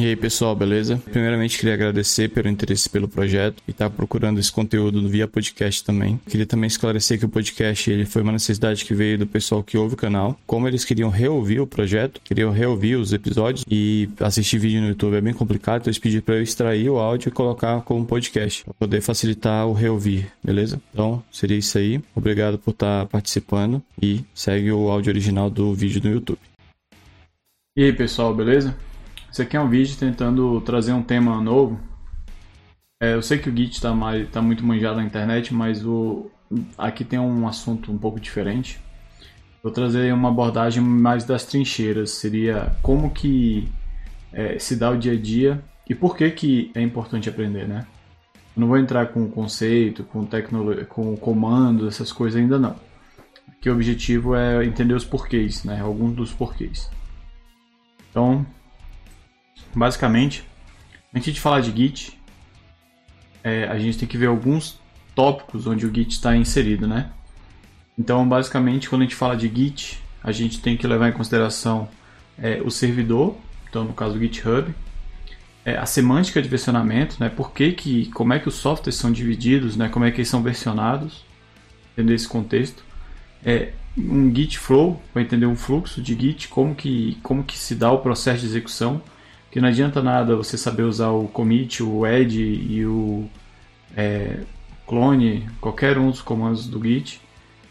E aí pessoal, beleza? Primeiramente queria agradecer pelo interesse pelo projeto e estar tá procurando esse conteúdo via podcast também. Queria também esclarecer que o podcast ele foi uma necessidade que veio do pessoal que ouve o canal. Como eles queriam reouvir o projeto, queriam reouvir os episódios e assistir vídeo no YouTube é bem complicado, então eles pediram para eu extrair o áudio e colocar como podcast para poder facilitar o reouvir, beleza? Então seria isso aí. Obrigado por estar tá participando e segue o áudio original do vídeo no YouTube. E aí pessoal, beleza? Esse aqui é um vídeo tentando trazer um tema novo. É, eu sei que o Git está tá muito manjado na internet, mas o, aqui tem um assunto um pouco diferente. Vou trazer uma abordagem mais das trincheiras. Seria como que é, se dá o dia a dia e por que, que é importante aprender, né? Eu não vou entrar com conceito, com tecnologia, com comando, essas coisas ainda não. Aqui o objetivo é entender os porquês, né? Alguns dos porquês. Então, basicamente, antes de falar de Git, é, a gente tem que ver alguns tópicos onde o Git está inserido, né? Então, basicamente, quando a gente fala de Git, a gente tem que levar em consideração é, o servidor, então no caso o GitHub, é, a semântica de versionamento, né? Por que, que, como é que os softwares são divididos, né? Como é que eles são versionados, entender esse contexto. É, um Git flow para entender um fluxo de Git, como que, como que se dá o processo de execução que não adianta nada você saber usar o commit, o add e o é, clone, qualquer um dos comandos do Git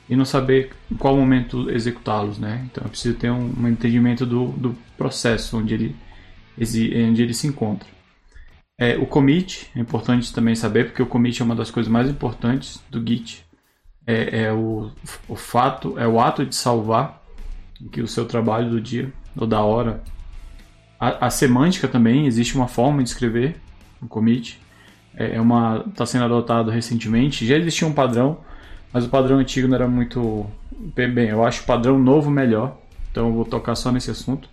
e não saber em qual momento executá-los, né? Então é preciso ter um, um entendimento do, do, processo onde ele, onde ele se encontra. É, o commit é importante também saber porque o commit é uma das coisas mais importantes do Git. É, é o, o fato, é o ato de salvar que o seu trabalho do dia ou da hora a, a, semântica também, existe uma forma de escrever um commit. É, é uma está sendo adotado recentemente. Já existia um padrão, mas o padrão antigo não era muito bem. Eu acho o padrão novo melhor. Então eu vou tocar só nesse assunto.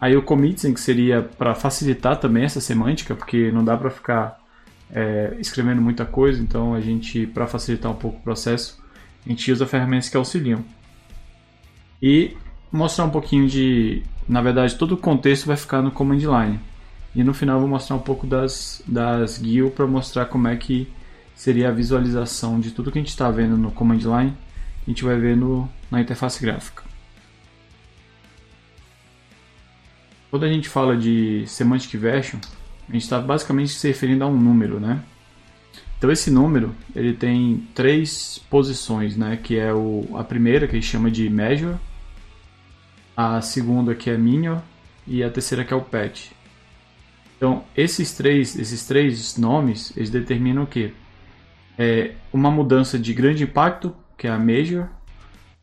Aí o committing que seria para facilitar também essa semântica, porque não dá para ficar é, escrevendo muita coisa. Então a gente, para facilitar um pouco o processo, a gente usa ferramentas que auxiliam. E mostrar um pouquinho de na verdade, todo o contexto vai ficar no command line. E no final eu vou mostrar um pouco das, das GUI para mostrar como é que seria a visualização de tudo que a gente está vendo no command line, a gente vai ver no, na interface gráfica. Quando a gente fala de semantic version, a gente está basicamente se referindo a um número, né? Então esse número ele tem três posições, né? Que é o, a primeira que a gente chama de measure, a segunda que é Minion e a terceira que é o Pet. Então, esses três, esses três nomes, eles determinam o quê? É uma mudança de grande impacto, que é a Major,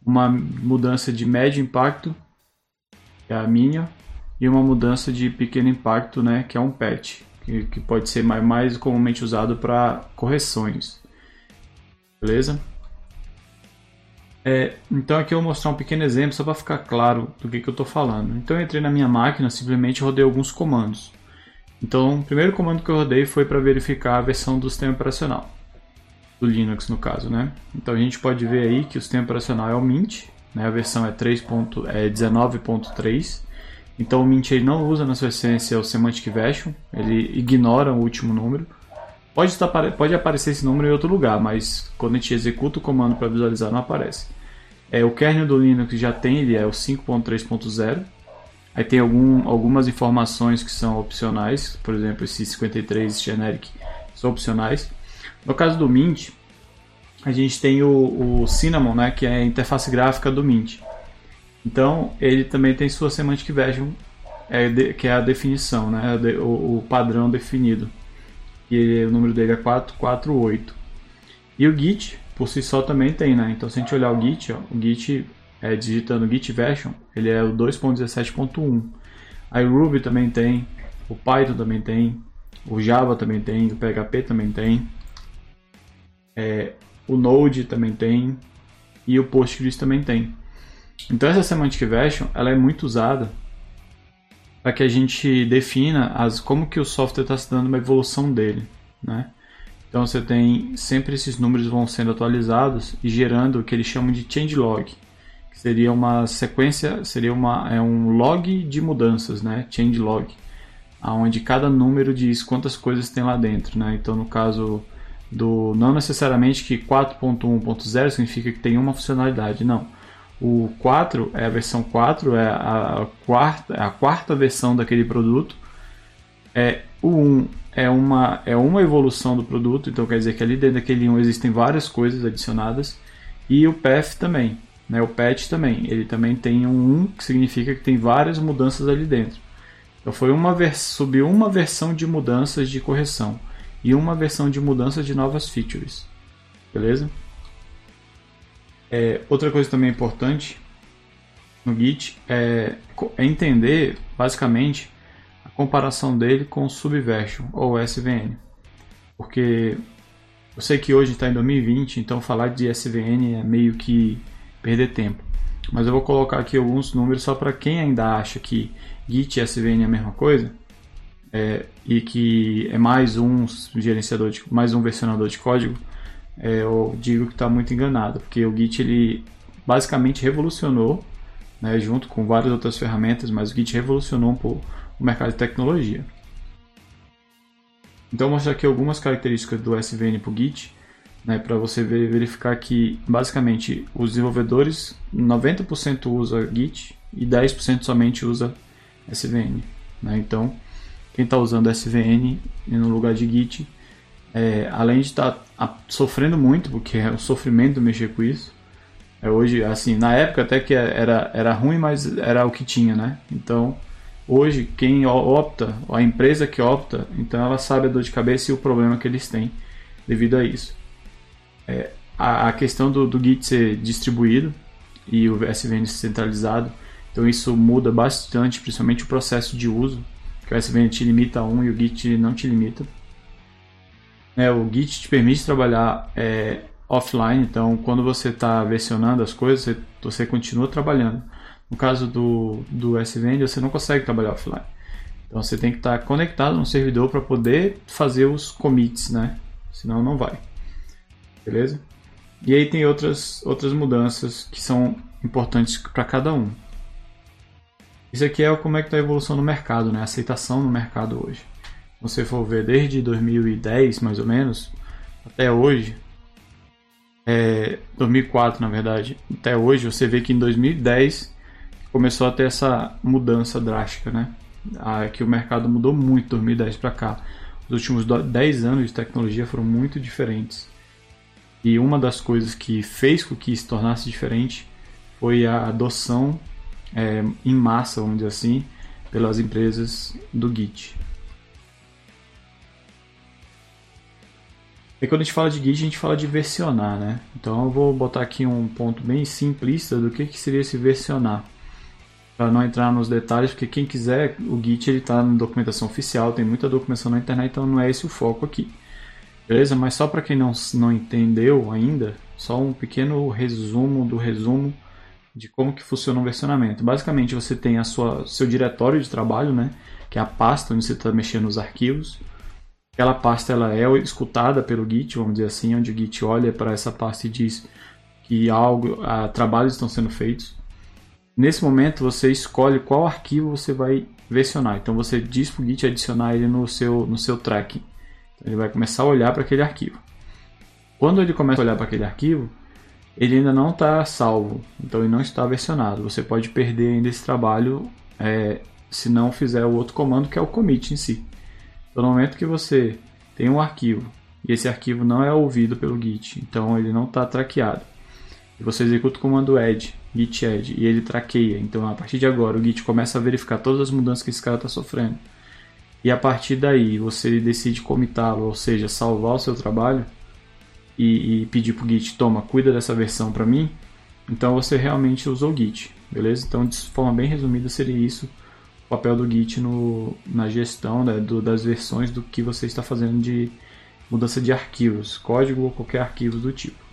uma mudança de médio impacto, que é a Minion, e uma mudança de pequeno impacto, né, que é um Patch, que, que pode ser mais, mais comumente usado para correções. Beleza? É, então aqui eu vou mostrar um pequeno exemplo só para ficar claro do que, que eu estou falando. Então eu entrei na minha máquina, simplesmente rodei alguns comandos. Então o primeiro comando que eu rodei foi para verificar a versão do sistema operacional, do Linux no caso. Né? Então a gente pode ver aí que o sistema operacional é o Mint, né? a versão é, 3. é 19.3. Então o Mint ele não usa na sua essência o Semantic Version, ele ignora o último número. Pode, estar, pode aparecer esse número em outro lugar, mas quando a gente executa o comando para visualizar não aparece. É, o kernel do Linux já tem, ele é o 5.3.0. Aí tem algum, algumas informações que são opcionais, por exemplo, esse 53 generic são opcionais. No caso do Mint, a gente tem o, o Cinnamon, né, que é a interface gráfica do Mint. Então, ele também tem sua semantic version, é de, que é a definição, né, o, o padrão definido que o número dele é 448. E o Git, por si só, também tem, né? Então, se a gente olhar o Git, ó, o Git, é, digitando Git version, ele é o 2.17.1. Aí o Ruby também tem, o Python também tem, o Java também tem, o PHP também tem, é, o Node também tem e o Postgres também tem. Então essa semantic version ela é muito usada para que a gente defina as, como que o software está se dando uma evolução dele, né? Então você tem sempre esses números vão sendo atualizados e gerando o que eles chamam de changelog, que seria uma sequência, seria uma é um log de mudanças, né? Changelog. onde cada número diz quantas coisas tem lá dentro. Né? Então, no caso do não necessariamente que 4.1.0 significa que tem uma funcionalidade, não. O 4 é a versão 4, é a quarta, é a quarta versão daquele produto. É, o 1 é uma, é uma evolução do produto, então quer dizer que ali dentro daquele 1 existem várias coisas adicionadas. E o path também, né? o patch também, ele também tem um 1 que significa que tem várias mudanças ali dentro. Então foi uma subiu uma versão de mudanças de correção e uma versão de mudanças de novas features. Beleza? É, outra coisa também importante no Git é, é, entender, basicamente, a comparação dele com o Subversion ou SVN. Porque eu sei que hoje está em 2020, então falar de SVN é meio que perder tempo. Mas eu vou colocar aqui alguns números só para quem ainda acha que Git e SVN é a mesma coisa é, e que é mais um gerenciador, de, mais um versionador de código eu digo que está muito enganado, porque o Git ele basicamente revolucionou, né, junto com várias outras ferramentas, mas o Git revolucionou um pouco o mercado de tecnologia. Então, vou mostrar aqui algumas características do SVN para o Git, né, para você verificar que basicamente os desenvolvedores 90% usa Git e 10% somente usa SVN. Né? Então, quem está usando SVN no lugar de Git é, além de estar tá sofrendo muito, porque é o sofrimento mexer com isso. É hoje, assim, na época até que era, era ruim, mas era o que tinha, né? Então, hoje, quem opta, a empresa que opta, então ela sabe a dor de cabeça e o problema que eles têm devido a isso. É, a, a, questão do, do Git ser distribuído e o SVN centralizado, então isso muda bastante, principalmente o processo de uso, que o SVN te limita a um e o Git não te limita. É, o Git te permite trabalhar é, offline, então quando você está versionando as coisas, você, você, continua trabalhando. No caso do, do SVN, você não consegue trabalhar offline. Então você tem que estar tá conectado no servidor para poder fazer os commits, né? Senão não vai. Beleza? E aí tem outras, outras mudanças que são importantes para cada um. Isso aqui é como é que está a evolução no mercado, né? A aceitação no mercado hoje você for ver desde 2010 mais ou menos até hoje, é, 2004 na verdade, até hoje, você vê que em 2010 começou a ter essa mudança drástica, né? Ah, que o mercado mudou muito 2010 para cá. Os últimos 10 anos de tecnologia foram muito diferentes. E uma das coisas que fez com que se tornasse diferente foi a adoção é, em massa, vamos dizer assim, pelas empresas do Git. E quando a gente fala de Git, a gente fala de versionar, né? Então eu vou botar aqui um ponto bem simplista do que, que seria esse versionar. Para não entrar nos detalhes, porque quem quiser, o Git ele está na documentação oficial, tem muita documentação na internet, então não é esse o foco aqui. Beleza? Mas só para quem não, não entendeu ainda, só um pequeno resumo do resumo de como que funciona um versionamento. Basicamente você tem a sua seu diretório de trabalho, né? Que é a pasta onde você está mexendo nos arquivos. Aquela pasta ela é escutada pelo Git, vamos dizer assim, onde o Git olha para essa pasta e diz que algo, ah, trabalhos estão sendo feitos. Nesse momento você escolhe qual arquivo você vai versionar. Então você diz para o Git adicionar ele no seu, no seu tracking. Então, ele vai começar a olhar para aquele arquivo. Quando ele começa a olhar para aquele arquivo, ele ainda não está salvo, então ele não está versionado. Você pode perder ainda esse trabalho é, se não fizer o outro comando que é o commit em si. No momento que você tem um arquivo e esse arquivo não é ouvido pelo Git, então ele não está traqueado, e você executa o comando add, git add, e ele traqueia, então a partir de agora o Git começa a verificar todas as mudanças que esse cara está sofrendo. E a partir daí você decide comitá-lo, ou seja, salvar o seu trabalho e, e pedir para o Git, toma, cuida dessa versão para mim, então você realmente usou o Git, beleza? Então, de forma bem resumida, seria isso papel do Git no, na gestão né, do, das versões do que você está fazendo de mudança de arquivos, código ou qualquer arquivo do tipo.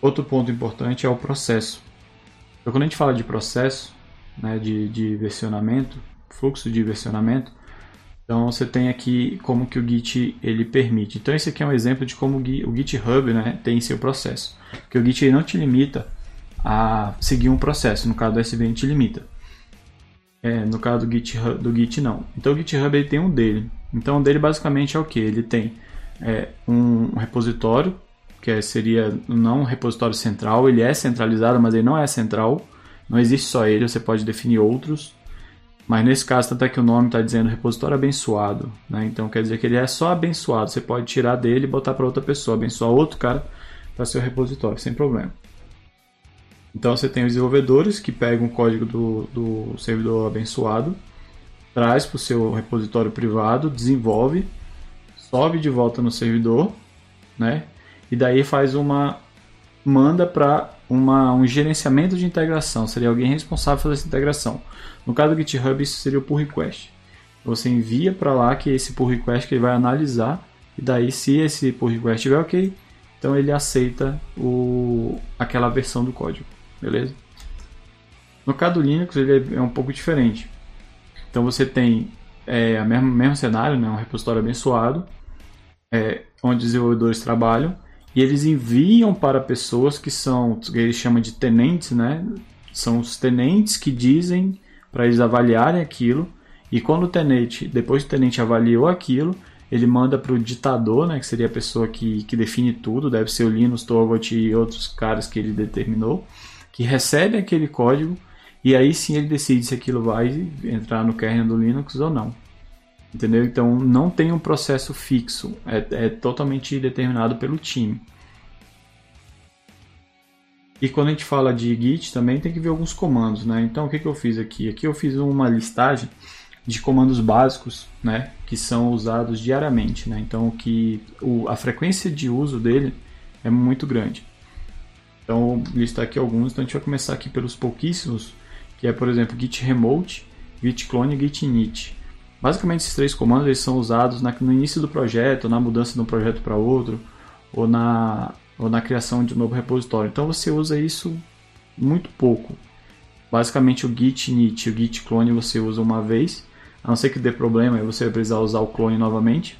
Outro ponto importante é o processo. Então, quando a gente fala de processo, né, de, de versionamento, fluxo de versionamento, então você tem aqui como que o Git ele permite. Então esse aqui é um exemplo de como o GitHub né, tem seu processo. Porque o Git não te limita a seguir um processo. No caso do SVN, te limita. É, no caso do GitHub, do Git não. Então o GitHub ele tem um dele. Então o dele basicamente é o que? Ele tem é, um repositório, que é, seria não um repositório central, ele é centralizado, mas ele não é central. Não existe só ele, você pode definir outros. Mas nesse caso, tanto é que o nome está dizendo repositório abençoado. Né? Então quer dizer que ele é só abençoado. Você pode tirar dele e botar para outra pessoa, abençoar outro cara para seu repositório, sem problema. Então você tem os desenvolvedores que pegam o código do, do servidor abençoado, traz para o seu repositório privado, desenvolve, sobe de volta no servidor, né? E daí faz uma manda para um gerenciamento de integração. Seria alguém responsável por essa integração. No caso do GitHub, isso seria o pull request. Você envia para lá que esse pull request que ele vai analisar e daí se esse pull request estiver ok, então ele aceita o, aquela versão do código beleza? No caso do Linux ele é um pouco diferente. Então você tem é, o mesmo, mesmo cenário, né, um repositório abençoado, é, onde desenvolvedores trabalham e eles enviam para pessoas que são, que eles chamam de tenentes, né? São os tenentes que dizem para eles avaliarem aquilo e quando o tenente, depois que o tenente avaliou aquilo, ele manda para o ditador, né, que seria a pessoa que, que define tudo, deve ser o Linus Torvalds e outros caras que ele determinou que recebe aquele código e aí sim ele decide se aquilo vai entrar no kernel do Linux ou não. Entendeu? Então não tem um processo fixo, é, é totalmente determinado pelo time. E quando a gente fala de Git também tem que ver alguns comandos, né? Então o que, que eu fiz aqui? Aqui eu fiz uma listagem de comandos básicos, né? Que são usados diariamente, né? Então que o, a frequência de uso dele é muito grande. Então, listar aqui alguns. Então, a gente vai começar aqui pelos pouquíssimos, que é, por exemplo, git remote, git clone e git init. Basicamente, esses três comandos eles são usados na, no início do projeto, na mudança de um projeto para outro, ou na, ou na criação de um novo repositório. Então, você usa isso muito pouco. Basicamente, o git init e o git clone você usa uma vez, a não ser que dê problema, aí você vai precisar usar o clone novamente.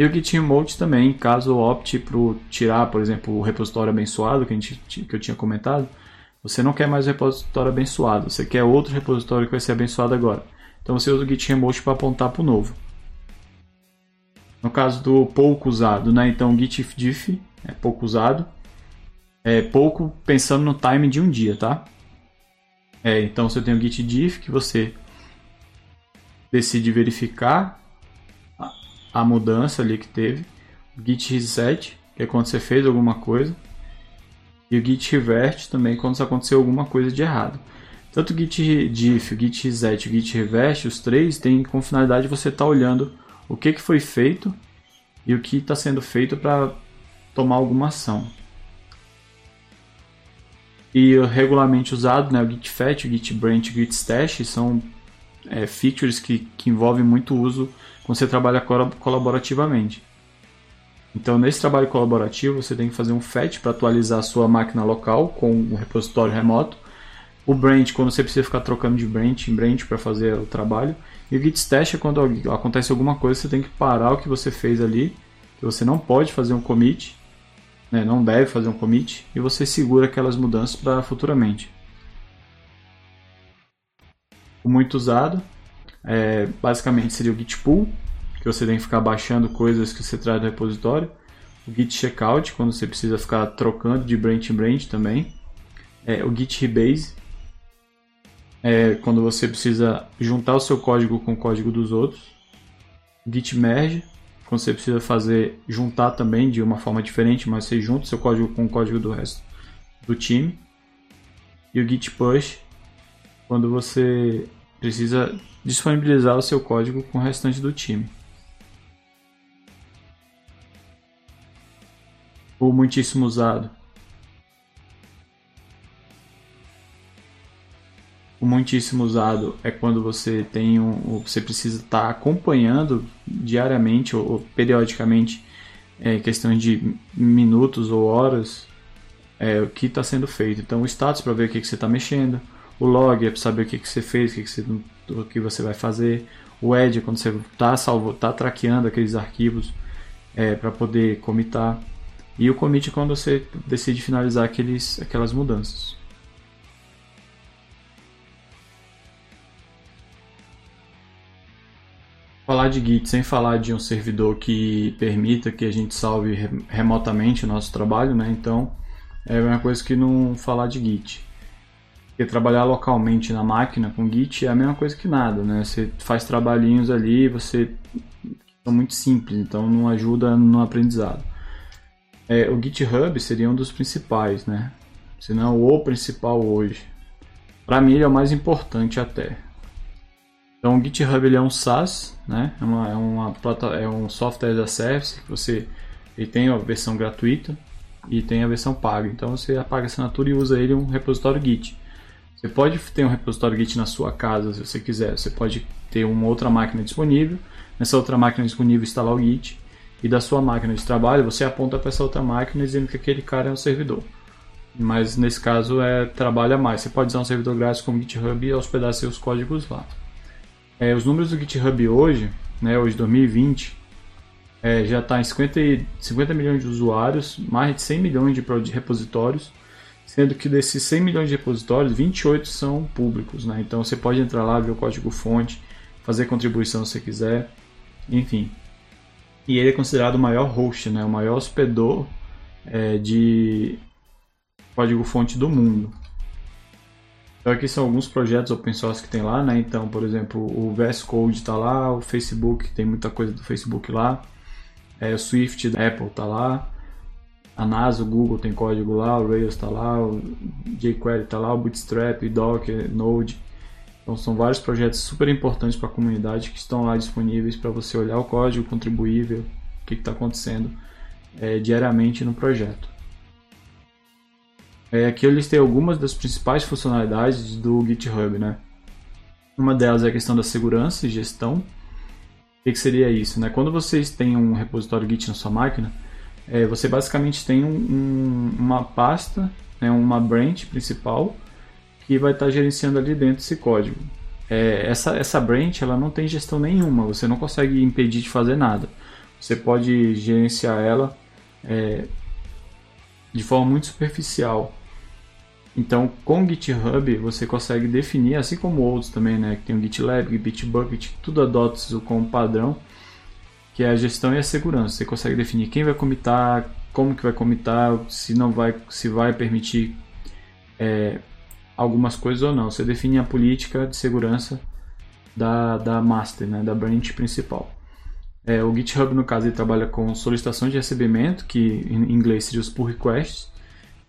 E o Git Remote também, caso opte por tirar, por exemplo, o repositório abençoado que, a gente, que eu tinha comentado, você não quer mais o repositório abençoado, você quer outro repositório que vai ser abençoado agora. Então você usa o Git Remote para apontar para o novo. No caso do pouco usado, né? então Git diff é pouco usado, é pouco pensando no time de um dia, tá? É, então você tem o Git diff que você decide verificar a mudança ali que teve, o git reset, que é quando você fez alguma coisa, e o git revert também quando aconteceu alguma coisa de errado. Tanto o git diff, o git reset o git revert, os três têm com finalidade você estar tá olhando o que, que foi feito e o que está sendo feito para tomar alguma ação. E o regularmente usado, né, o git fetch, o git branch, o git stash são é, features que, que envolvem muito uso quando você trabalha colaborativamente. Então, nesse trabalho colaborativo, você tem que fazer um fetch para atualizar a sua máquina local com um repositório remoto. O branch, quando você precisa ficar trocando de branch em branch para fazer o trabalho. E o git stash é quando acontece alguma coisa, você tem que parar o que você fez ali. Você não pode fazer um commit, né? não deve fazer um commit, e você segura aquelas mudanças para futuramente. O muito usado é, basicamente seria o git pull, que você tem que ficar baixando coisas que você traz do repositório. O git checkout, quando você precisa ficar trocando de branch em branch também. É, o git rebase, é, quando você precisa juntar o seu código com o código dos outros. O git merge, quando você precisa fazer juntar também de uma forma diferente, mas você junta seu código com o código do resto do time. E o git push, quando você precisa disponibilizar o seu código com o restante do time. O muitíssimo usado. O muitíssimo usado é quando você tem um, você precisa estar tá acompanhando diariamente ou, ou periodicamente é, questões de minutos ou horas é, o que está sendo feito. Então o status para ver o que, que você está mexendo, o log é para saber o que, que você fez, o que, que você o que você vai fazer. O Edge é quando você está salvo, tá traqueando aqueles arquivos é, para poder comitar. E o commit é quando você decide finalizar aqueles, aquelas mudanças. falar de Git sem falar de um servidor que permita que a gente salve remotamente o nosso trabalho, né? Então é a mesma coisa que não falar de Git. Porque trabalhar localmente na máquina com Git é a mesma coisa que nada, né? Você faz trabalhinhos ali, você são muito simples, então não ajuda no aprendizado. É, o GitHub seria um dos principais, né? Se não o principal hoje. Para mim ele é o mais importante até. Então o GitHub ele é um SaaS, né? É, uma, é, uma, é um software da service que você ele tem a versão gratuita e tem a versão paga. Então você apaga a assinatura e usa ele um repositório Git. Você pode ter um repositório Git na sua casa se você quiser. Você pode ter uma outra máquina disponível. Nessa outra máquina disponível instalar o Git e da sua máquina de trabalho você aponta para essa outra máquina dizendo que aquele cara é um servidor. Mas nesse caso é trabalha mais. Você pode usar um servidor grátis como GitHub e hospedar seus códigos lá. É, os números do GitHub hoje, né, hoje 2020, é, já está em 50, 50 milhões de usuários, mais de 100 milhões de repositórios, sendo que desses 100 milhões de repositórios, 28 são públicos. Né? Então você pode entrar lá, ver o código-fonte, fazer contribuição se quiser, enfim. E ele é considerado o maior host, né? o maior hospedor é, de código-fonte do mundo. Então aqui são alguns projetos open source que tem lá, né? Então, por exemplo, o VS Code está lá, o Facebook tem muita coisa do Facebook lá, é, o Swift da Apple está lá, a NASA, o Google tem código lá, o Rails está lá, o jQuery está lá, o Bootstrap, o Docker, Node. Então são vários projetos super importantes para a comunidade que estão lá disponíveis para você olhar o código, contribuir, ver o que está acontecendo é, diariamente no projeto. É, aqui eu listei algumas das principais funcionalidades do GitHub, né? Uma delas é a questão da segurança e gestão. O que, que seria isso? Né? Quando vocês têm um repositório Git na sua máquina, é, você basicamente tem um, um, uma pasta, né, uma branch principal, que vai estar gerenciando ali dentro esse código. É, essa, essa branch ela não tem gestão nenhuma, você não consegue impedir de fazer nada. Você pode gerenciar ela é, de forma muito superficial. Então, com o GitHub você consegue definir, assim como outros também, né, que tem o GitLab, Bitbucket, tudo adota isso como padrão, que é a gestão e a segurança. Você consegue definir quem vai comitar, como que vai comitar, se não vai, se vai permitir é, algumas coisas ou não. Você define a política de segurança da, da master, né, da branch principal. É, o GitHub, no caso, ele trabalha com solicitação de recebimento, que em inglês seria os pull requests,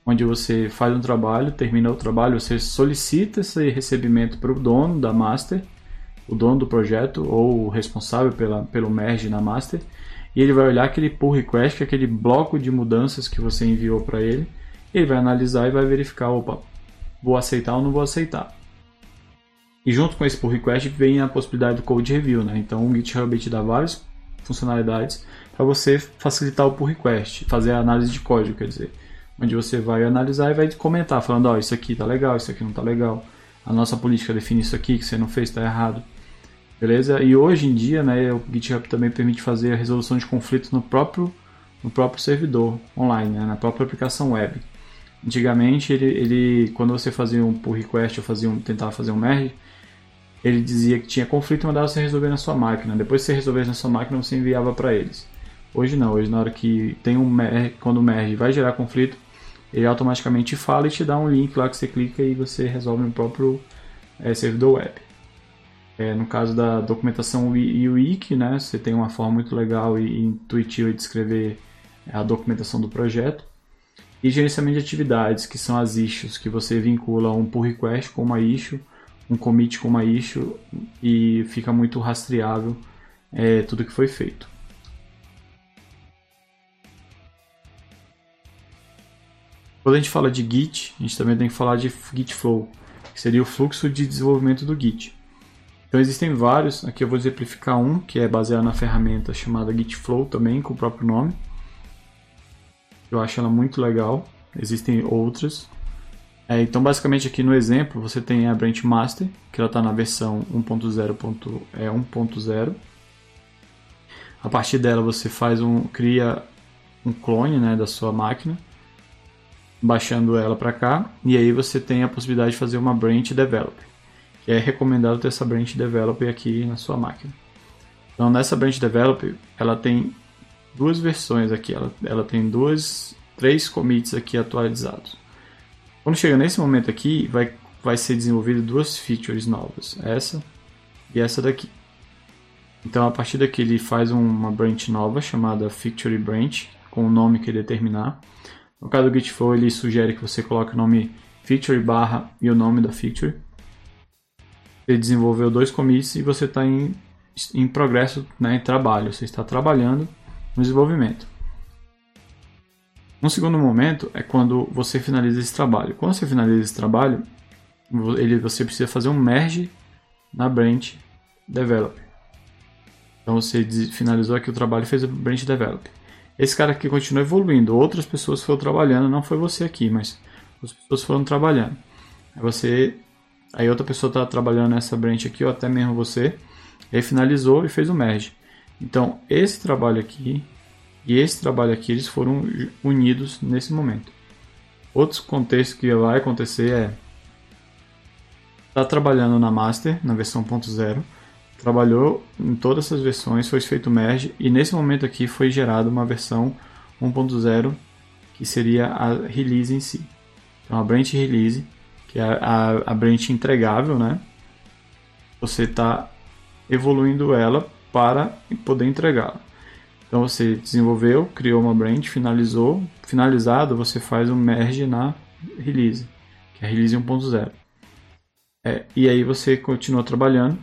onde você faz um trabalho, termina o trabalho, você solicita esse recebimento para o dono da master, o dono do projeto ou o responsável pela, pelo merge na master, e ele vai olhar aquele pull request, que é aquele bloco de mudanças que você enviou para ele, ele vai analisar e vai verificar, opa, vou aceitar ou não vou aceitar. E junto com esse pull request vem a possibilidade do code review, né? Então o GitHub te dá várias funcionalidades para você facilitar o pull request, fazer a análise de código, quer dizer onde você vai analisar e vai comentar, falando, ó, oh, isso aqui tá legal, isso aqui não tá legal. A nossa política define isso aqui, que você não fez, tá errado. Beleza? E hoje em dia, né, o GitHub também permite fazer a resolução de conflitos no próprio, no próprio servidor online, né, na própria aplicação web. Antigamente, ele, ele, quando você fazia um pull request ou fazia um, tentava fazer um merge, ele dizia que tinha conflito e mandava você resolver na sua máquina. Depois que você resolvesse na sua máquina, você enviava para eles. Hoje não, hoje na hora que tem um merge, quando o merge vai gerar conflito, ele automaticamente fala e te dá um link lá que você clica e você resolve no próprio é, servidor web. É, no caso da documentação wiki, né, você tem uma forma muito legal e intuitiva de escrever a documentação do projeto. E gerenciamento de atividades, que são as issues, que você vincula um pull request com uma issue, um commit com uma issue e fica muito rastreável é, tudo que foi feito. Quando a gente fala de Git, a gente também tem que falar de Git Flow, que seria o fluxo de desenvolvimento do Git. Então existem vários, aqui eu vou exemplificar um, que é baseado na ferramenta chamada Git Flow também, com o próprio nome. Eu acho ela muito legal, existem outras. É, então basicamente aqui no exemplo você tem a Branch Master, que ela está na versão 1.0.1.0. É a partir dela você faz um, cria um clone né, da sua máquina baixando ela para cá, e aí você tem a possibilidade de fazer uma branch developer, que é recomendado ter essa branch developer aqui na sua máquina. Então nessa branch develop, ela tem duas versões aqui, ela, ela tem duas, três commits aqui atualizados. Quando chega nesse momento aqui, vai, vai ser desenvolvido duas features novas, essa e essa daqui. Então a partir daqui ele faz uma branch nova chamada feature branch, com o nome que determinar. No caso do Gitflow, ele sugere que você coloque o nome feature barra e o nome da feature. Ele desenvolveu dois commits e você está em, em progresso, né, em trabalho. Você está trabalhando no desenvolvimento. Um segundo momento é quando você finaliza esse trabalho. Quando você finaliza esse trabalho, ele, você precisa fazer um merge na branch develop. Então você finalizou aqui o trabalho e fez o branch develop. Esse cara aqui continua evoluindo. Outras pessoas foram trabalhando, não foi você aqui, mas as pessoas foram trabalhando. Aí você, aí outra pessoa está trabalhando nessa branch aqui, ou até mesmo você, e finalizou e fez o merge. Então esse trabalho aqui e esse trabalho aqui eles foram unidos nesse momento. Outros contextos que vai acontecer é está trabalhando na master na versão 1.0 trabalhou em todas essas versões, foi feito merge e nesse momento aqui foi gerada uma versão 1.0 que seria a release em si. Então a branch release, que é a, a branch entregável, né? Você está evoluindo ela para poder entregá-la. Então você desenvolveu, criou uma branch, finalizou, finalizado você faz um merge na release, que é a release 1.0. É, e aí você continua trabalhando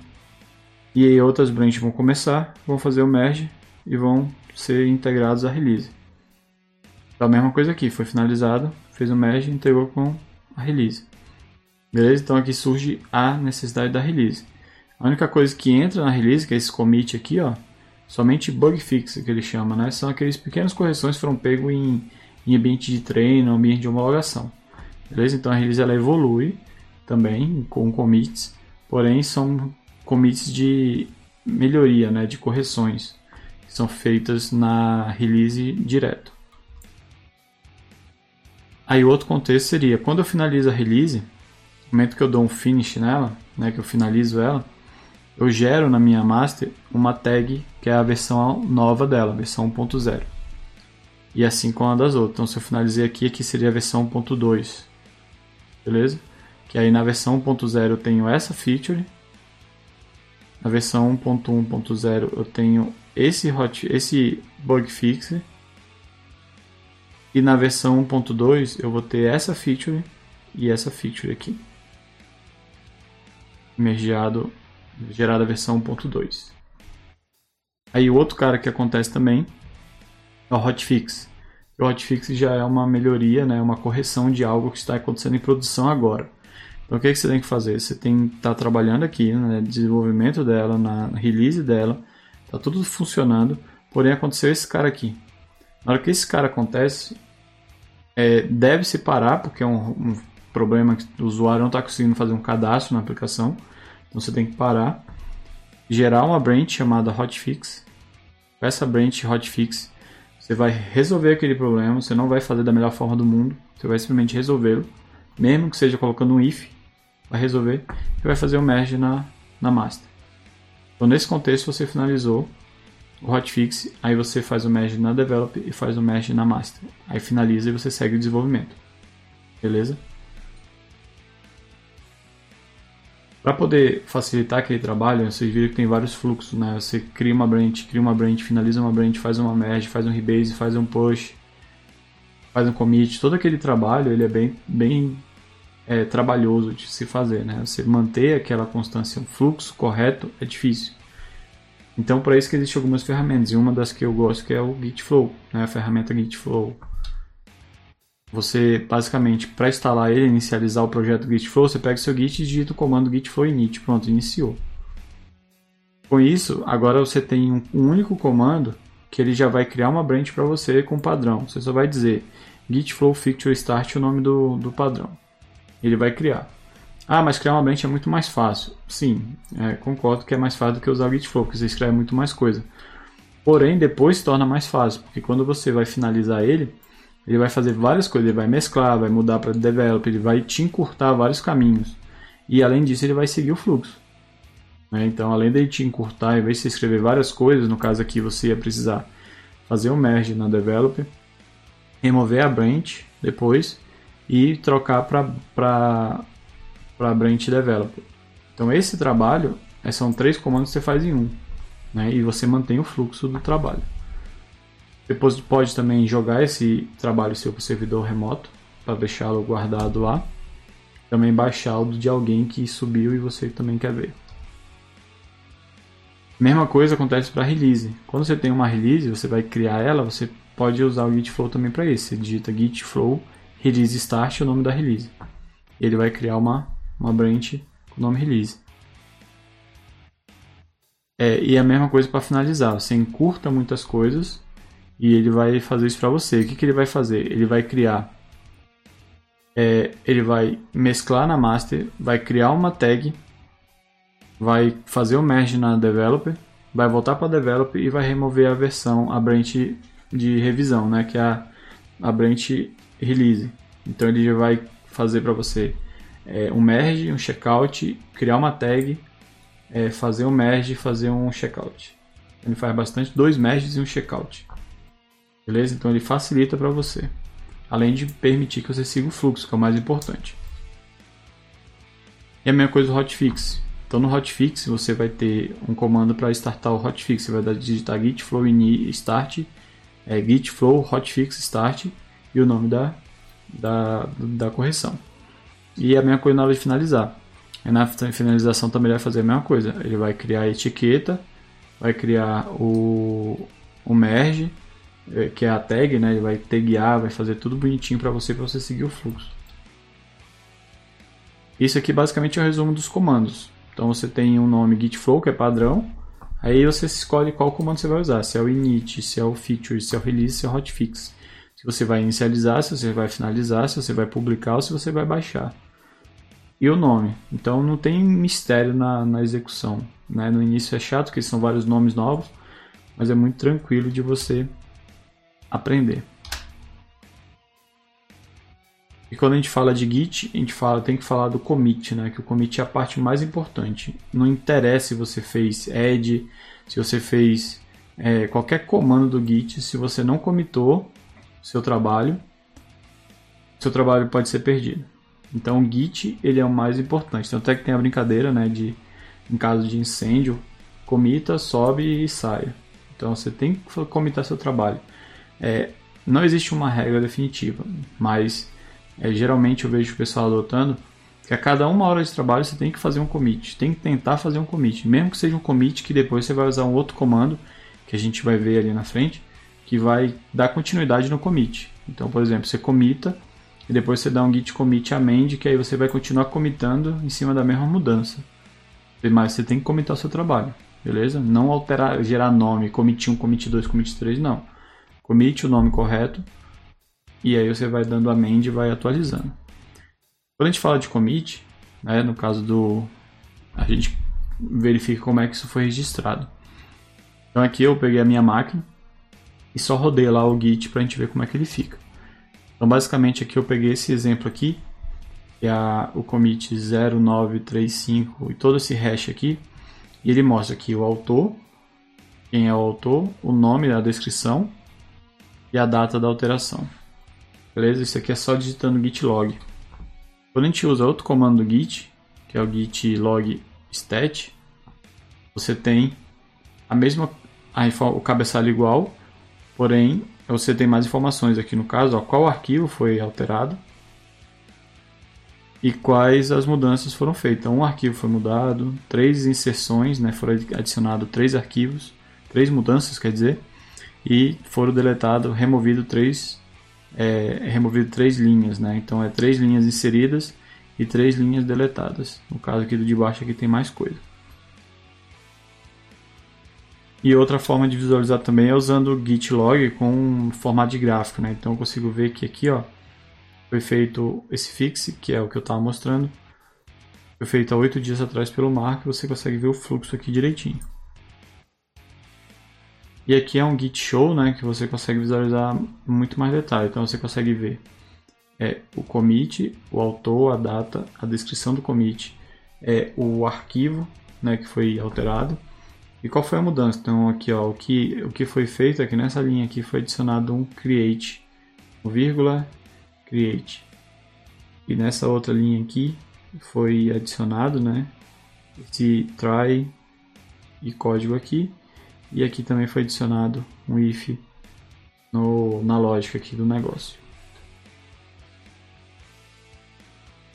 e aí outras branches vão começar, vão fazer o merge e vão ser integrados à release. Então a mesma coisa aqui, foi finalizado, fez o merge integrou com a release. Beleza? Então aqui surge a necessidade da release. A única coisa que entra na release, que é esse commit aqui, ó, somente bug fix que ele chama, né? São aqueles pequenas correções que foram pegos em, em ambiente de treino, ambiente de homologação. Beleza? Então a release ela evolui também com commits, porém são commits de melhoria, né, de correções, que são feitas na release direto. Aí outro contexto seria, quando eu finalizo a release, no momento que eu dou um finish nela, né, que eu finalizo ela, eu gero na minha master uma tag que é a versão nova dela, versão 1.0. E assim com a das outras. Então se eu finalizei aqui, aqui seria a versão 1.2. Beleza? Que aí na versão 1.0 eu tenho essa feature na versão 1.1.0 eu tenho esse, hot, esse bug fix. E na versão 1.2 eu vou ter essa feature e essa feature aqui. Mergeado, gerada a versão 1.2. Aí o outro cara que acontece também é o hotfix. O hotfix já é uma melhoria, né, uma correção de algo que está acontecendo em produção agora. Então o que, é que você tem que fazer? Você tem que estar tá trabalhando aqui né, desenvolvimento dela, na release dela, tá tudo funcionando, porém aconteceu esse cara aqui. Na hora que esse cara acontece, é, deve se parar, porque é um, um problema que o usuário não está conseguindo fazer um cadastro na aplicação. Então você tem que parar, gerar uma branch chamada hotfix. Com essa branch hotfix, você vai resolver aquele problema. Você não vai fazer da melhor forma do mundo, você vai simplesmente resolvê-lo, mesmo que seja colocando um if vai resolver e vai fazer o merge na, na master. Então, nesse contexto, você finalizou o hotfix, aí você faz o merge na develop e faz o merge na master. Aí finaliza e você segue o desenvolvimento. Beleza? Para poder facilitar aquele trabalho, vocês viram que tem vários fluxos, né? Você cria uma branch, cria uma branch, finaliza uma branch, faz uma merge, faz um rebase, faz um push, faz um commit. Todo aquele trabalho, ele é bem, bem é, trabalhoso de se fazer, né? Você manter aquela constância, um fluxo correto é difícil. Então, para isso que existem algumas ferramentas, e uma das que eu gosto que é o Gitflow, né? a ferramenta Gitflow. Você, basicamente, para instalar ele, inicializar o projeto Gitflow, você pega o seu Git e digita o comando Gitflow init, pronto, iniciou. Com isso, agora você tem um, único comando que ele já vai criar uma branch para você com padrão. Você só vai dizer gitflow fixture start o nome do, do padrão ele vai criar. Ah, mas criar uma branch é muito mais fácil. Sim, é, concordo que é mais fácil do que usar o Gitflow, porque você escreve muito mais coisa. Porém, depois se torna mais fácil, porque quando você vai finalizar ele, ele vai fazer várias coisas, ele vai mesclar, vai mudar para develop, ele vai te encurtar vários caminhos. E além disso, ele vai seguir o fluxo. Né? Então, além de te encurtar, em vez de você escrever várias coisas, no caso aqui você ia precisar fazer um merge na developer, remover a branch depois e trocar para branch developer. Então, esse trabalho são três comandos que você faz em um né? e você mantém o fluxo do trabalho. Depois pode também jogar esse trabalho seu para o servidor remoto para deixá-lo guardado lá. Também baixar o de alguém que subiu e você também quer ver. Mesma coisa acontece para release. Quando você tem uma release, você vai criar ela, você pode usar o git flow também para isso. Você digita git flow release start, o nome da release. Ele vai criar uma, uma branch com o nome release. É, e a mesma coisa para finalizar. Você encurta muitas coisas e ele vai fazer isso para você. O que, que ele vai fazer? Ele vai criar, é, ele vai mesclar na master, vai criar uma tag, vai fazer o merge na developer, vai voltar para developer e vai remover a versão, a branch de revisão, né, que é a, a branch release. Então ele já vai fazer para você é, um merge, um checkout, criar uma tag, é, fazer um merge, fazer um checkout. Ele faz bastante dois merges e um checkout. Beleza? Então ele facilita para você. Além de permitir que você siga o fluxo, que é o mais importante. E a mesma coisa do hotfix. Então no hotfix você vai ter um comando para startar o hotfix. Você vai digitar git flow ini start, é, git flow hotfix start e o nome da, da, da correção. E a mesma coisa na hora de finalizar. E na finalização também vai fazer a mesma coisa. Ele vai criar a etiqueta, vai criar o, o merge é, que é a tag, né? Ele vai taguear, vai fazer tudo bonitinho para você, para você seguir o fluxo. Isso aqui basicamente é o resumo dos comandos. Então você tem um nome git flow, que é padrão. Aí você escolhe qual comando você vai usar, se é o init, se é o feature, se é o release, se é o hotfix. Se você vai inicializar, se você vai finalizar, se você vai publicar ou se você vai baixar. E o nome. Então não tem mistério na, na execução. Né? No início é chato, porque são vários nomes novos, mas é muito tranquilo de você aprender. E quando a gente fala de Git, a gente fala, tem que falar do commit, né? Que o commit é a parte mais importante. Não interessa se você fez add, se você fez é, qualquer comando do Git, se você não comitou seu trabalho, seu trabalho pode ser perdido. Então o Git ele é o mais importante. Tanto é que tem a brincadeira, né? De em caso de incêndio, comita, sobe e sai. Então você tem que comitar seu trabalho. É, não existe uma regra definitiva, mas é, geralmente eu vejo o pessoal adotando que a cada uma hora de trabalho você tem que fazer um commit, tem que tentar fazer um commit, mesmo que seja um commit que depois você vai usar um outro comando que a gente vai ver ali na frente, que vai dar continuidade no commit. Então, por exemplo, você comita e depois você dá um git commit amend, que aí você vai continuar comitando em cima da mesma mudança. Mas você tem que comitar o seu trabalho, beleza? Não alterar, gerar nome, commit 1, commit 2, commit 3, não commit o nome correto e aí você vai dando amend e vai atualizando. Quando a gente fala de commit, né, no caso do a gente verifica como é que isso foi registrado. Então aqui eu peguei a minha máquina e só rodei lá o git para a gente ver como é que ele fica. Então basicamente aqui eu peguei esse exemplo aqui, que é o commit 0935 e todo esse hash aqui, e ele mostra aqui o autor, quem é o autor, o nome, a descrição e a data da alteração. Beleza? Isso aqui é só digitando git log. Quando a gente usa outro comando do git, que é o git log stat, você tem a mesma a, o cabeçalho igual, porém você tem mais informações aqui no caso, ó, qual arquivo foi alterado e quais as mudanças foram feitas. Então, um arquivo foi mudado, três inserções, né, foram adicionados três arquivos, três mudanças, quer dizer, e foram deletados, removido três, é, removido três linhas, né? Então é três linhas inseridas e três linhas deletadas. No caso aqui do de baixo aqui tem mais coisa. E outra forma de visualizar também é usando o git log com formato de gráfico, né? Então eu consigo ver que aqui, ó, foi feito esse fixe, que é o que eu estava mostrando. Foi feito há oito dias atrás pelo Mark, você consegue ver o fluxo aqui direitinho. E aqui é um Git Show, né, que você consegue visualizar muito mais detalhe. Então você consegue ver é, o commit, o autor, a data, a descrição do commit, é, o arquivo né, que foi alterado. E qual foi a mudança? Então aqui ó, o que o que foi feito aqui nessa linha aqui foi adicionado um create, um vírgula create. E nessa outra linha aqui foi adicionado, né, esse try e código aqui. E aqui também foi adicionado um if no, na lógica aqui do negócio.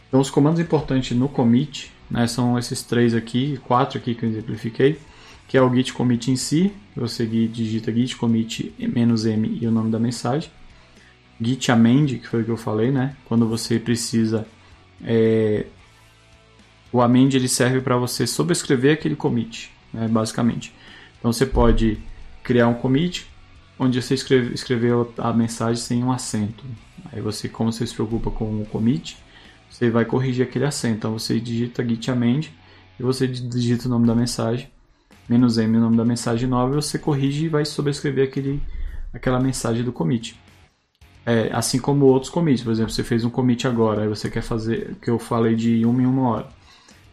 Então os comandos importantes no commit né, são esses três aqui, quatro aqui que eu exemplifiquei, que é o git commit em si, você digita git commit "-m" e o nome da mensagem. Git amend, que foi o que eu falei, né? Quando você precisa é, o amend ele serve para você sobrescrever aquele commit, né, basicamente. Então você pode criar um commit onde você escreve, escreveu a mensagem sem um acento. Aí você, como você se preocupa com o commit, você vai corrigir aquele acento. Então você digita git amend e você digita o nome da mensagem, menos m o nome da mensagem nova, você corrige e vai sobrescrever aquele, aquela mensagem do commit. É, assim como outros commits, por exemplo, você fez um commit agora, aí você quer fazer, que eu falei de uma em uma hora.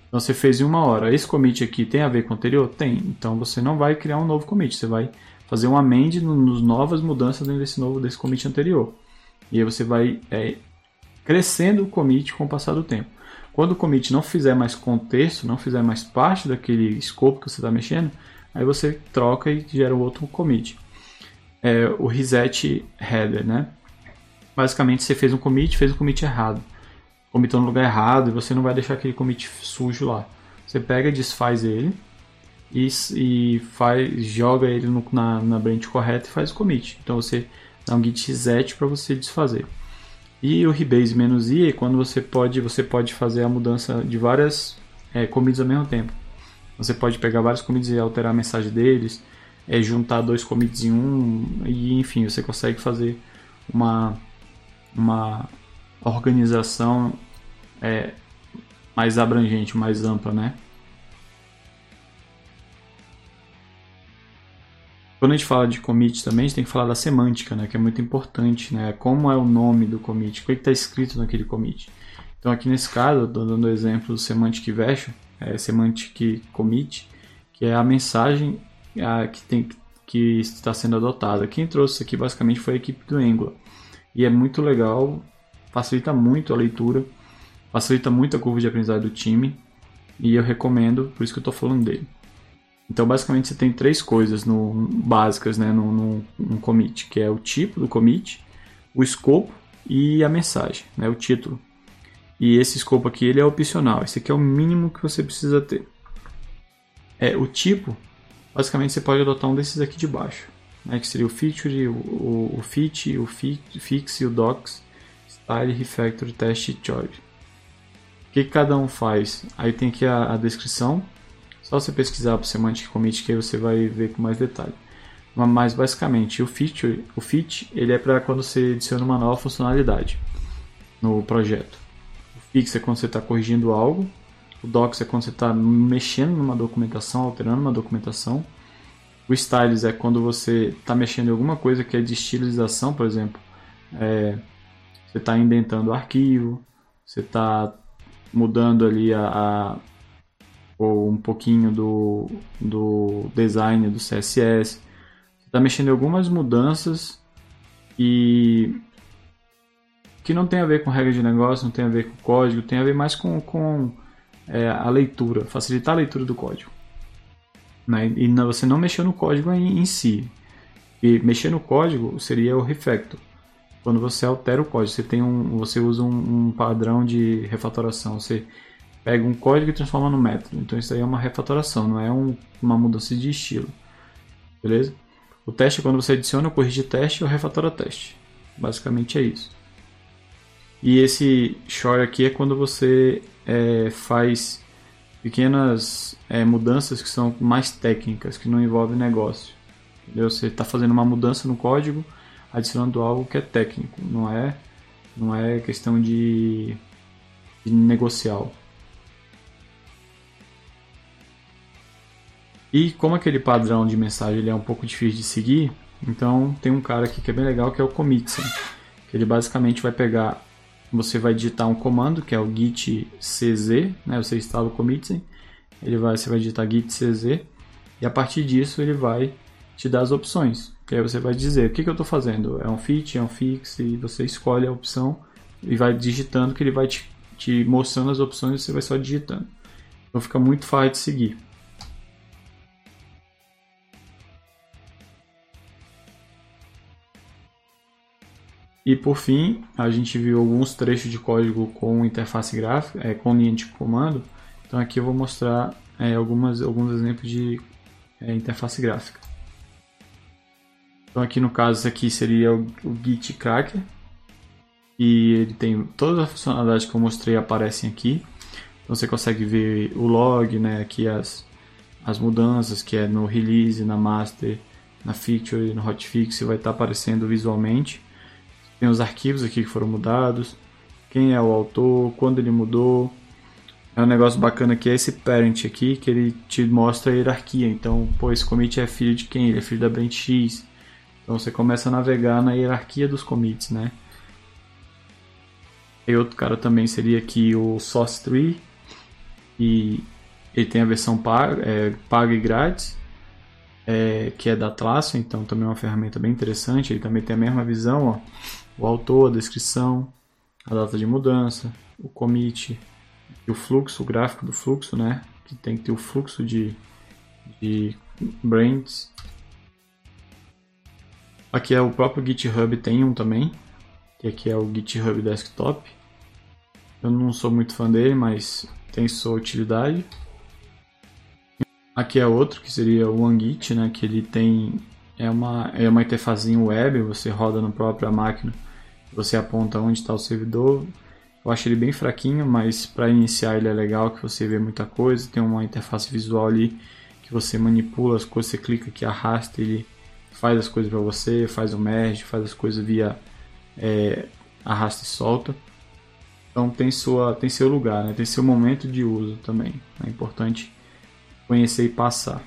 Então você fez em uma hora. Esse commit aqui tem a ver com o anterior? Tem. Então você não vai criar um novo commit, você vai fazer um amend nos novas mudanças dentro desse novo desse commit anterior. E aí você vai é, crescendo o commit com o passar do tempo. Quando o commit não fizer mais contexto, não fizer mais parte daquele escopo que você está mexendo, aí você troca e gera um outro commit. É, o reset header, né? Basicamente você fez um commit, fez um commit errado comitou no lugar errado e você não vai deixar aquele commit sujo lá. Você pega, desfaz ele e, e faz, joga ele no, na, na branch correta e faz o commit. Então você dá um git reset para você desfazer. E o rebase "-i" é quando você pode, você pode fazer a mudança de várias é, commits ao mesmo tempo. Você pode pegar vários commits e alterar a mensagem deles, é, juntar dois commits em um, e enfim, você consegue fazer uma, uma organização é, mais abrangente, mais ampla, né? Quando a gente fala de commit também, a gente tem que falar da semântica, né? Que é muito importante, né? Como é o nome do commit, o que é está escrito naquele commit. Então aqui nesse caso, estou dando o exemplo do semantic version, é, semantic commit, que é a mensagem a, que, tem, que está sendo adotada. Quem trouxe isso aqui basicamente foi a equipe do Angular. E é muito legal facilita muito a leitura, facilita muito a curva de aprendizagem do time e eu recomendo, por isso que eu estou falando dele. Então, basicamente, você tem três coisas no, básicas né, no, no, no, commit, que é o tipo do commit, o escopo e a mensagem, né, o título. E esse escopo aqui ele é opcional, esse aqui é o mínimo que você precisa ter. É o tipo, basicamente você pode adotar um desses aqui de baixo, né, que seria o feature, o, o, o fit, o fi, fix e o docs Style, Refactor, Test Job. O que, que, cada um faz? Aí tem aqui a, a descrição. Só você pesquisar para o Semantic Commit que aí você vai ver com mais detalhe. Mas basicamente o feature, o fit, ele é para quando você adiciona uma nova funcionalidade no projeto. O fix é quando você está corrigindo algo. O docs é quando você está mexendo numa documentação, alterando uma documentação. O styles é quando você está mexendo em alguma coisa que é de estilização, por exemplo. É, você está indentando o arquivo, você está mudando ali a, a ou um pouquinho do, do design do CSS. Você está mexendo em algumas mudanças e que não tem a ver com regra de negócio, não tem a ver com código, tem a ver mais com, com é, a leitura, facilitar a leitura do código. Né? E não, você não mexeu no código em, em si. E mexer no código seria o refactor quando você altera o código, você tem um, você usa um, um, padrão de refatoração. Você pega um código e transforma no método. Então isso aí é uma refatoração, não é um, uma mudança de estilo, beleza? O teste é quando você adiciona, corrige teste ou refatora teste. Basicamente é isso. E esse short aqui é quando você é, faz pequenas é, mudanças que são mais técnicas, que não envolvem negócio. Entendeu? Você está fazendo uma mudança no código adicionando algo que é técnico, não é, não é questão de, de negocial. E como aquele padrão de mensagem ele é um pouco difícil de seguir, então tem um cara aqui que é bem legal que é o que ele basicamente vai pegar, você vai digitar um comando que é o git cz, né, você instala o commitsend, ele vai, você vai digitar git cz e a partir disso ele vai te dar as opções. E aí você vai dizer o que, que eu estou fazendo, é um fit, é um fix, e você escolhe a opção e vai digitando que ele vai te, te mostrando as opções e você vai só digitando. Então fica muito fácil de seguir. E por fim, a gente viu alguns trechos de código com interface gráfica, é, com linha de comando. Então aqui eu vou mostrar é, algumas, alguns exemplos de é, interface gráfica. Então aqui no caso, aqui seria o, o Git Cracker. E ele tem todas as funcionalidades que eu mostrei aparecem aqui. Então você consegue ver o log, né, aqui as, as mudanças que é no release, na master, na feature, no hotfix, vai estar aparecendo visualmente. Tem os arquivos aqui que foram mudados, quem é o autor, quando ele mudou. É um negócio bacana que é esse parent aqui, que ele te mostra a hierarquia. Então, pô, esse commit é filho de quem? Ele é filho da branch X. Então você começa a navegar na hierarquia dos commits, né? E outro cara também seria aqui o source tree. E ele tem a versão paga, é, paga e grátis, é, que é da Atlassian, então também é uma ferramenta bem interessante. Ele também tem a mesma visão, ó o autor, a descrição, a data de mudança, o commit, o fluxo, o gráfico do fluxo, né? Que tem que ter o fluxo de, de brands. Aqui é o próprio GitHub tem um também, que aqui é o GitHub Desktop. Eu não sou muito fã dele, mas tem sua utilidade. Aqui é outro, que seria o OneGit, né? Que ele tem é uma, é uma interfazinha web, você roda na própria máquina você aponta onde está o servidor. Eu acho ele bem fraquinho, mas para iniciar ele é legal que você vê muita coisa. Tem uma interface visual ali que você manipula as coisas, você clica que arrasta, ele faz as coisas para você, faz o merge, faz as coisas via é, arrasta e solta. Então tem sua tem seu lugar, né? tem seu momento de uso também. É importante conhecer e passar.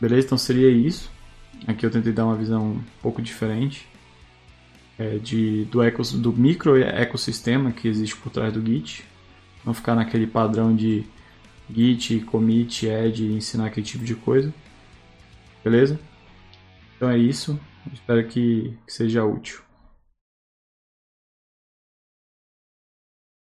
Beleza? Então seria isso. Aqui eu tentei dar uma visão um pouco diferente é, de, do, ecos, do micro ecossistema que existe por trás do Git. Não ficar naquele padrão de Git, commit, add, ensinar aquele tipo de coisa. Beleza? Então é isso. Espero que, que seja útil.